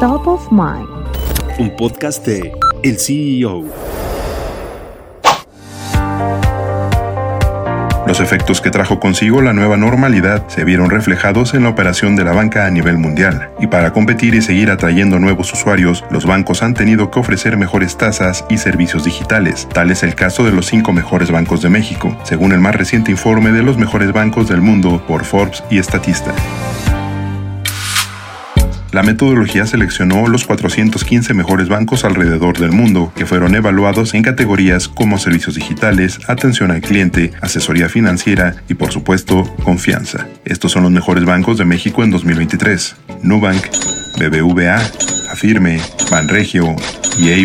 Top of Mind. Un podcast de El CEO. Los efectos que trajo consigo la nueva normalidad se vieron reflejados en la operación de la banca a nivel mundial, y para competir y seguir atrayendo nuevos usuarios, los bancos han tenido que ofrecer mejores tasas y servicios digitales. Tal es el caso de los cinco mejores bancos de México, según el más reciente informe de los mejores bancos del mundo por Forbes y Statista. La metodología seleccionó los 415 mejores bancos alrededor del mundo, que fueron evaluados en categorías como servicios digitales, atención al cliente, asesoría financiera y por supuesto confianza. Estos son los mejores bancos de México en 2023. Nubank, BBVA, Afirme, Banregio y EI